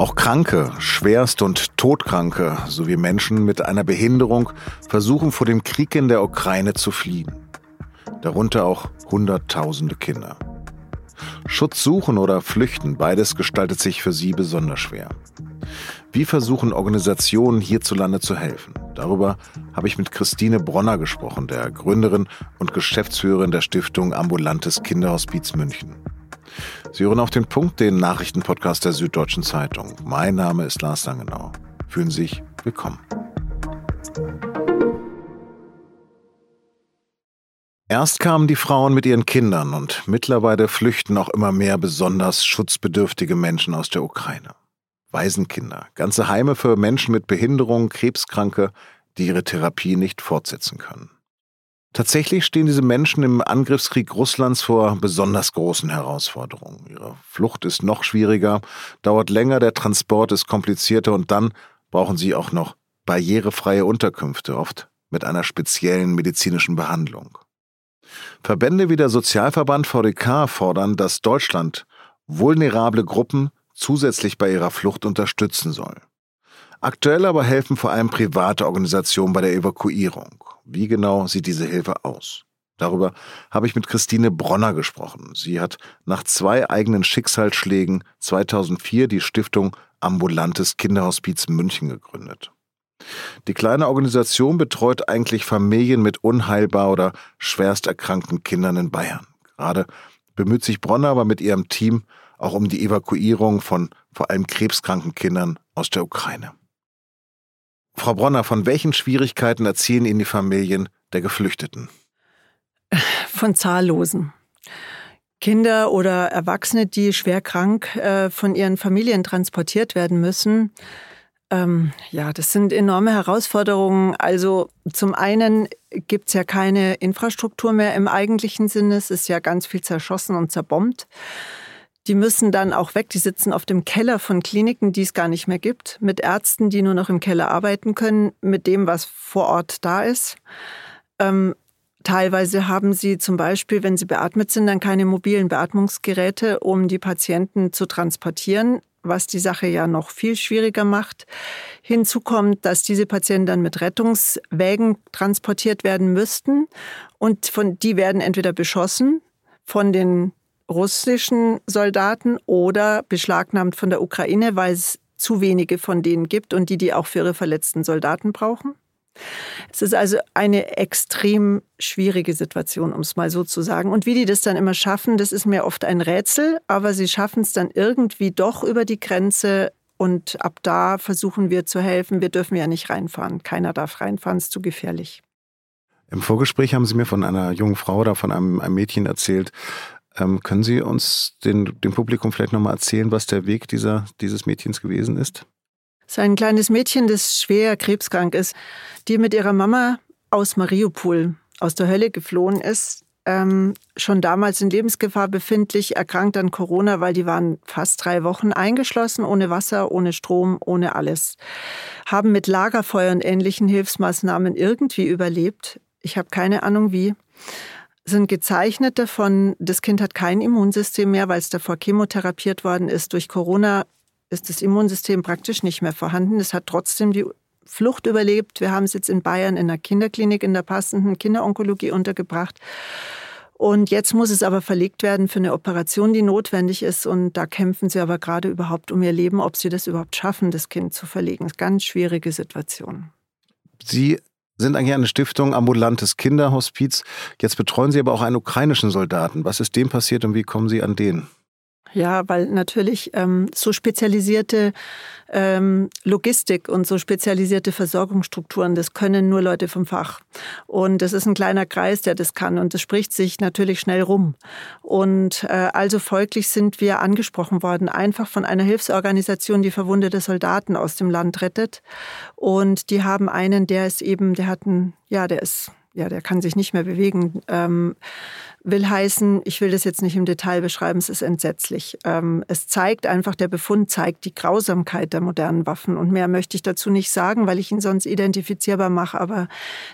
Auch Kranke, Schwerst- und Todkranke sowie Menschen mit einer Behinderung versuchen vor dem Krieg in der Ukraine zu fliehen. Darunter auch Hunderttausende Kinder. Schutz suchen oder flüchten, beides gestaltet sich für sie besonders schwer. Wie versuchen Organisationen hierzulande zu helfen? Darüber habe ich mit Christine Bronner gesprochen, der Gründerin und Geschäftsführerin der Stiftung Ambulantes Kinderhospiz München. Sie hören auf den Punkt den Nachrichtenpodcast der Süddeutschen Zeitung. Mein Name ist Lars Langenau. Fühlen Sie sich willkommen. Erst kamen die Frauen mit ihren Kindern und mittlerweile flüchten auch immer mehr besonders schutzbedürftige Menschen aus der Ukraine. Waisenkinder, ganze Heime für Menschen mit Behinderung, Krebskranke, die ihre Therapie nicht fortsetzen können. Tatsächlich stehen diese Menschen im Angriffskrieg Russlands vor besonders großen Herausforderungen. Ihre Flucht ist noch schwieriger, dauert länger, der Transport ist komplizierter und dann brauchen sie auch noch barrierefreie Unterkünfte, oft mit einer speziellen medizinischen Behandlung. Verbände wie der Sozialverband VDK fordern, dass Deutschland vulnerable Gruppen zusätzlich bei ihrer Flucht unterstützen soll. Aktuell aber helfen vor allem private Organisationen bei der Evakuierung. Wie genau sieht diese Hilfe aus? Darüber habe ich mit Christine Bronner gesprochen. Sie hat nach zwei eigenen Schicksalsschlägen 2004 die Stiftung Ambulantes Kinderhospiz München gegründet. Die kleine Organisation betreut eigentlich Familien mit unheilbar oder schwerst erkrankten Kindern in Bayern. Gerade bemüht sich Bronner aber mit ihrem Team auch um die Evakuierung von vor allem krebskranken Kindern aus der Ukraine. Frau Bronner, von welchen Schwierigkeiten erzählen Ihnen die Familien der Geflüchteten? Von zahllosen. Kinder oder Erwachsene, die schwer krank äh, von ihren Familien transportiert werden müssen. Ähm, ja, das sind enorme Herausforderungen. Also zum einen gibt es ja keine Infrastruktur mehr im eigentlichen Sinne. Es ist ja ganz viel zerschossen und zerbombt. Die müssen dann auch weg. Die sitzen auf dem Keller von Kliniken, die es gar nicht mehr gibt, mit Ärzten, die nur noch im Keller arbeiten können, mit dem, was vor Ort da ist. Ähm, teilweise haben sie zum Beispiel, wenn sie beatmet sind, dann keine mobilen Beatmungsgeräte, um die Patienten zu transportieren, was die Sache ja noch viel schwieriger macht. Hinzu kommt, dass diese Patienten dann mit Rettungswägen transportiert werden müssten und von, die werden entweder beschossen von den russischen Soldaten oder beschlagnahmt von der Ukraine, weil es zu wenige von denen gibt und die die auch für ihre verletzten Soldaten brauchen. Es ist also eine extrem schwierige Situation, um es mal so zu sagen. Und wie die das dann immer schaffen, das ist mir oft ein Rätsel, aber sie schaffen es dann irgendwie doch über die Grenze und ab da versuchen wir zu helfen. Wir dürfen ja nicht reinfahren. Keiner darf reinfahren, es ist zu gefährlich. Im Vorgespräch haben Sie mir von einer jungen Frau oder von einem, einem Mädchen erzählt, ähm, können Sie uns den, dem Publikum vielleicht nochmal erzählen, was der Weg dieser, dieses Mädchens gewesen ist? Es ist ein kleines Mädchen, das schwer krebskrank ist, die mit ihrer Mama aus Mariupol, aus der Hölle geflohen ist, ähm, schon damals in Lebensgefahr befindlich, erkrankt an Corona, weil die waren fast drei Wochen eingeschlossen, ohne Wasser, ohne Strom, ohne alles. Haben mit Lagerfeuer und ähnlichen Hilfsmaßnahmen irgendwie überlebt. Ich habe keine Ahnung wie sind gezeichnet davon, das Kind hat kein Immunsystem mehr, weil es davor chemotherapiert worden ist. Durch Corona ist das Immunsystem praktisch nicht mehr vorhanden. Es hat trotzdem die Flucht überlebt. Wir haben es jetzt in Bayern in der Kinderklinik in der passenden Kinderonkologie untergebracht. Und jetzt muss es aber verlegt werden für eine Operation, die notwendig ist. Und da kämpfen sie aber gerade überhaupt um ihr Leben, ob sie das überhaupt schaffen, das Kind zu verlegen. Das ist eine ganz schwierige Situation. Sie sind eigentlich eine Stiftung ambulantes Kinderhospiz. Jetzt betreuen Sie aber auch einen ukrainischen Soldaten. Was ist dem passiert und wie kommen Sie an den? Ja, weil natürlich ähm, so spezialisierte ähm, Logistik und so spezialisierte Versorgungsstrukturen, das können nur Leute vom Fach. Und das ist ein kleiner Kreis, der das kann. Und das spricht sich natürlich schnell rum. Und äh, also folglich sind wir angesprochen worden, einfach von einer Hilfsorganisation, die verwundete Soldaten aus dem Land rettet. Und die haben einen, der ist eben, der hat einen, ja, der ist ja, der kann sich nicht mehr bewegen, ähm, will heißen, ich will das jetzt nicht im Detail beschreiben, es ist entsetzlich. Ähm, es zeigt einfach, der Befund zeigt die Grausamkeit der modernen Waffen. Und mehr möchte ich dazu nicht sagen, weil ich ihn sonst identifizierbar mache. Aber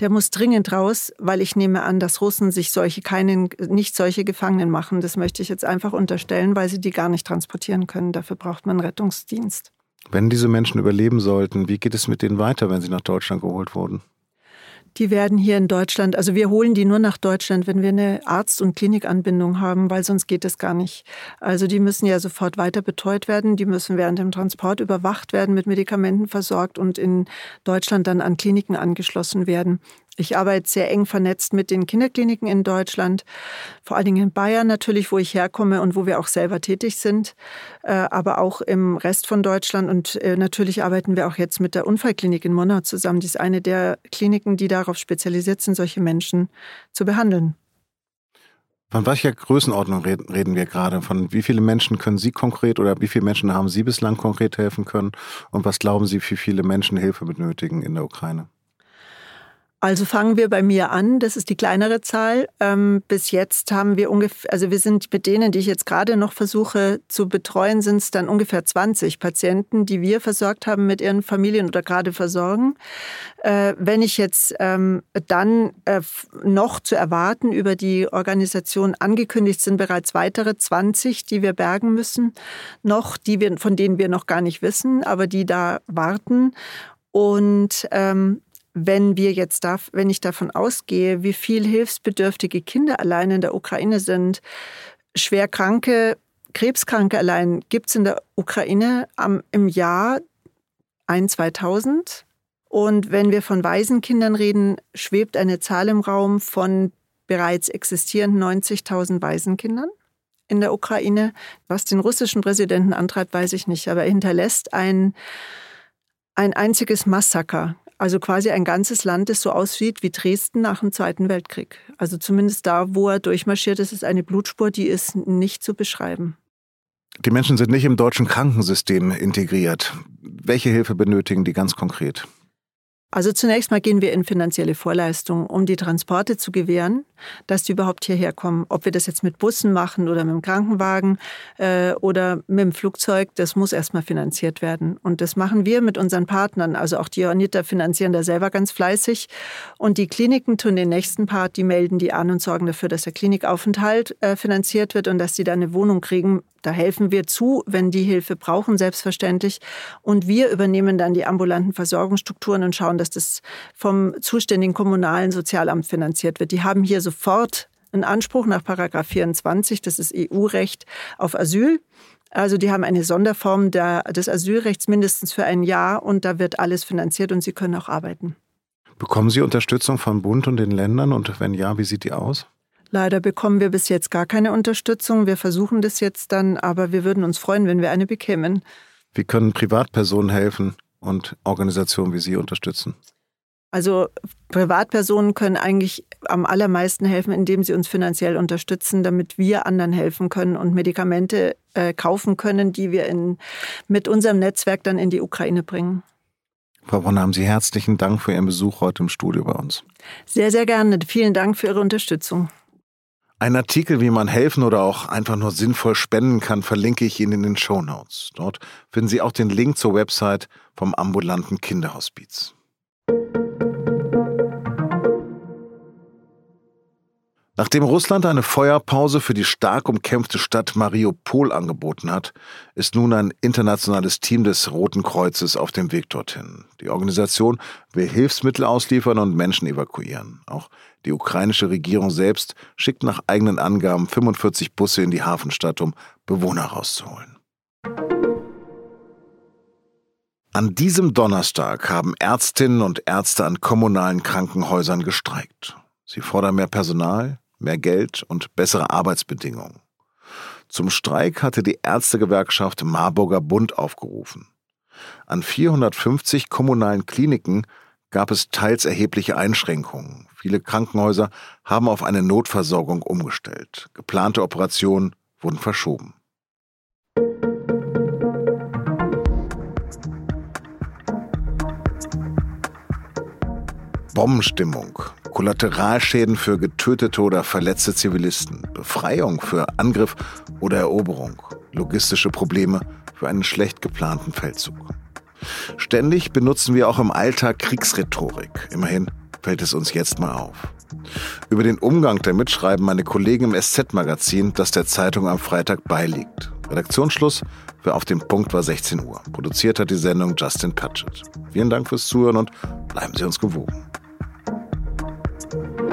der muss dringend raus, weil ich nehme an, dass Russen sich solche keinen, nicht solche Gefangenen machen. Das möchte ich jetzt einfach unterstellen, weil sie die gar nicht transportieren können. Dafür braucht man Rettungsdienst. Wenn diese Menschen überleben sollten, wie geht es mit denen weiter, wenn sie nach Deutschland geholt wurden? Die werden hier in Deutschland, also wir holen die nur nach Deutschland, wenn wir eine Arzt- und Klinikanbindung haben, weil sonst geht es gar nicht. Also die müssen ja sofort weiter betreut werden, die müssen während dem Transport überwacht werden, mit Medikamenten versorgt und in Deutschland dann an Kliniken angeschlossen werden. Ich arbeite sehr eng vernetzt mit den Kinderkliniken in Deutschland, vor allen Dingen in Bayern natürlich, wo ich herkomme und wo wir auch selber tätig sind, äh, aber auch im Rest von Deutschland. Und äh, natürlich arbeiten wir auch jetzt mit der Unfallklinik in Monau zusammen. Die ist eine der Kliniken, die darauf spezialisiert sind, solche Menschen zu behandeln. Von welcher Größenordnung reden wir gerade? Von wie viele Menschen können Sie konkret oder wie viele Menschen haben Sie bislang konkret helfen können? Und was glauben Sie, wie viele Menschen Hilfe benötigen in der Ukraine? Also fangen wir bei mir an. Das ist die kleinere Zahl. Ähm, bis jetzt haben wir ungefähr, also wir sind mit denen, die ich jetzt gerade noch versuche zu betreuen, sind es dann ungefähr 20 Patienten, die wir versorgt haben mit ihren Familien oder gerade versorgen. Äh, wenn ich jetzt ähm, dann äh, noch zu erwarten über die Organisation angekündigt sind bereits weitere 20, die wir bergen müssen, noch, die wir, von denen wir noch gar nicht wissen, aber die da warten. Und ähm, wenn wir jetzt da, wenn ich davon ausgehe, wie viel hilfsbedürftige Kinder allein in der Ukraine sind, schwer kranke, Krebskranke allein gibt es in der Ukraine am, im Jahr ein, 2000. Und wenn wir von Waisenkindern reden, schwebt eine Zahl im Raum von bereits existierenden 90.000 Waisenkindern in der Ukraine. Was den russischen Präsidenten antreibt, weiß ich nicht, aber er hinterlässt ein, ein einziges Massaker also quasi ein ganzes Land, das so aussieht wie Dresden nach dem Zweiten Weltkrieg. Also zumindest da, wo er durchmarschiert ist, ist eine Blutspur, die ist nicht zu beschreiben. Die Menschen sind nicht im deutschen Krankensystem integriert. Welche Hilfe benötigen die ganz konkret? Also zunächst mal gehen wir in finanzielle Vorleistungen, um die Transporte zu gewähren, dass die überhaupt hierher kommen. Ob wir das jetzt mit Bussen machen oder mit dem Krankenwagen äh, oder mit dem Flugzeug, das muss erstmal finanziert werden. Und das machen wir mit unseren Partnern. Also auch die Johanniter finanzieren da selber ganz fleißig. Und die Kliniken tun den nächsten Part, die melden die an und sorgen dafür, dass der Klinikaufenthalt äh, finanziert wird und dass sie da eine Wohnung kriegen da helfen wir zu, wenn die Hilfe brauchen, selbstverständlich. Und wir übernehmen dann die ambulanten Versorgungsstrukturen und schauen, dass das vom zuständigen kommunalen Sozialamt finanziert wird. Die haben hier sofort einen Anspruch nach Paragraph 24, das ist EU-Recht, auf Asyl. Also die haben eine Sonderform der, des Asylrechts mindestens für ein Jahr und da wird alles finanziert und sie können auch arbeiten. Bekommen Sie Unterstützung vom Bund und den Ländern und wenn ja, wie sieht die aus? Leider bekommen wir bis jetzt gar keine Unterstützung. Wir versuchen das jetzt dann, aber wir würden uns freuen, wenn wir eine bekämen. Wie können Privatpersonen helfen und Organisationen wie Sie unterstützen? Also Privatpersonen können eigentlich am allermeisten helfen, indem sie uns finanziell unterstützen, damit wir anderen helfen können und Medikamente äh, kaufen können, die wir in, mit unserem Netzwerk dann in die Ukraine bringen. Frau Bronner, haben Sie herzlichen Dank für Ihren Besuch heute im Studio bei uns. Sehr, sehr gerne. Vielen Dank für Ihre Unterstützung. Ein Artikel, wie man helfen oder auch einfach nur sinnvoll spenden kann, verlinke ich Ihnen in den Show Notes. Dort finden Sie auch den Link zur Website vom ambulanten Kinderhospiz. Nachdem Russland eine Feuerpause für die stark umkämpfte Stadt Mariupol angeboten hat, ist nun ein internationales Team des Roten Kreuzes auf dem Weg dorthin. Die Organisation will Hilfsmittel ausliefern und Menschen evakuieren. Auch die ukrainische Regierung selbst schickt nach eigenen Angaben 45 Busse in die Hafenstadt, um Bewohner rauszuholen. An diesem Donnerstag haben Ärztinnen und Ärzte an kommunalen Krankenhäusern gestreikt. Sie fordern mehr Personal, mehr Geld und bessere Arbeitsbedingungen. Zum Streik hatte die Ärztegewerkschaft Marburger Bund aufgerufen. An 450 kommunalen Kliniken gab es teils erhebliche Einschränkungen. Viele Krankenhäuser haben auf eine Notversorgung umgestellt. Geplante Operationen wurden verschoben. Bombenstimmung, Kollateralschäden für getötete oder verletzte Zivilisten, Befreiung für Angriff oder Eroberung, logistische Probleme für einen schlecht geplanten Feldzug. Ständig benutzen wir auch im Alltag Kriegsrhetorik. Immerhin fällt es uns jetzt mal auf. Über den Umgang damit schreiben meine Kollegen im SZ-Magazin, das der Zeitung am Freitag beiliegt. Redaktionsschluss für Auf dem Punkt war 16 Uhr. Produziert hat die Sendung Justin Patchett. Vielen Dank fürs Zuhören und bleiben Sie uns gewogen. Thank you.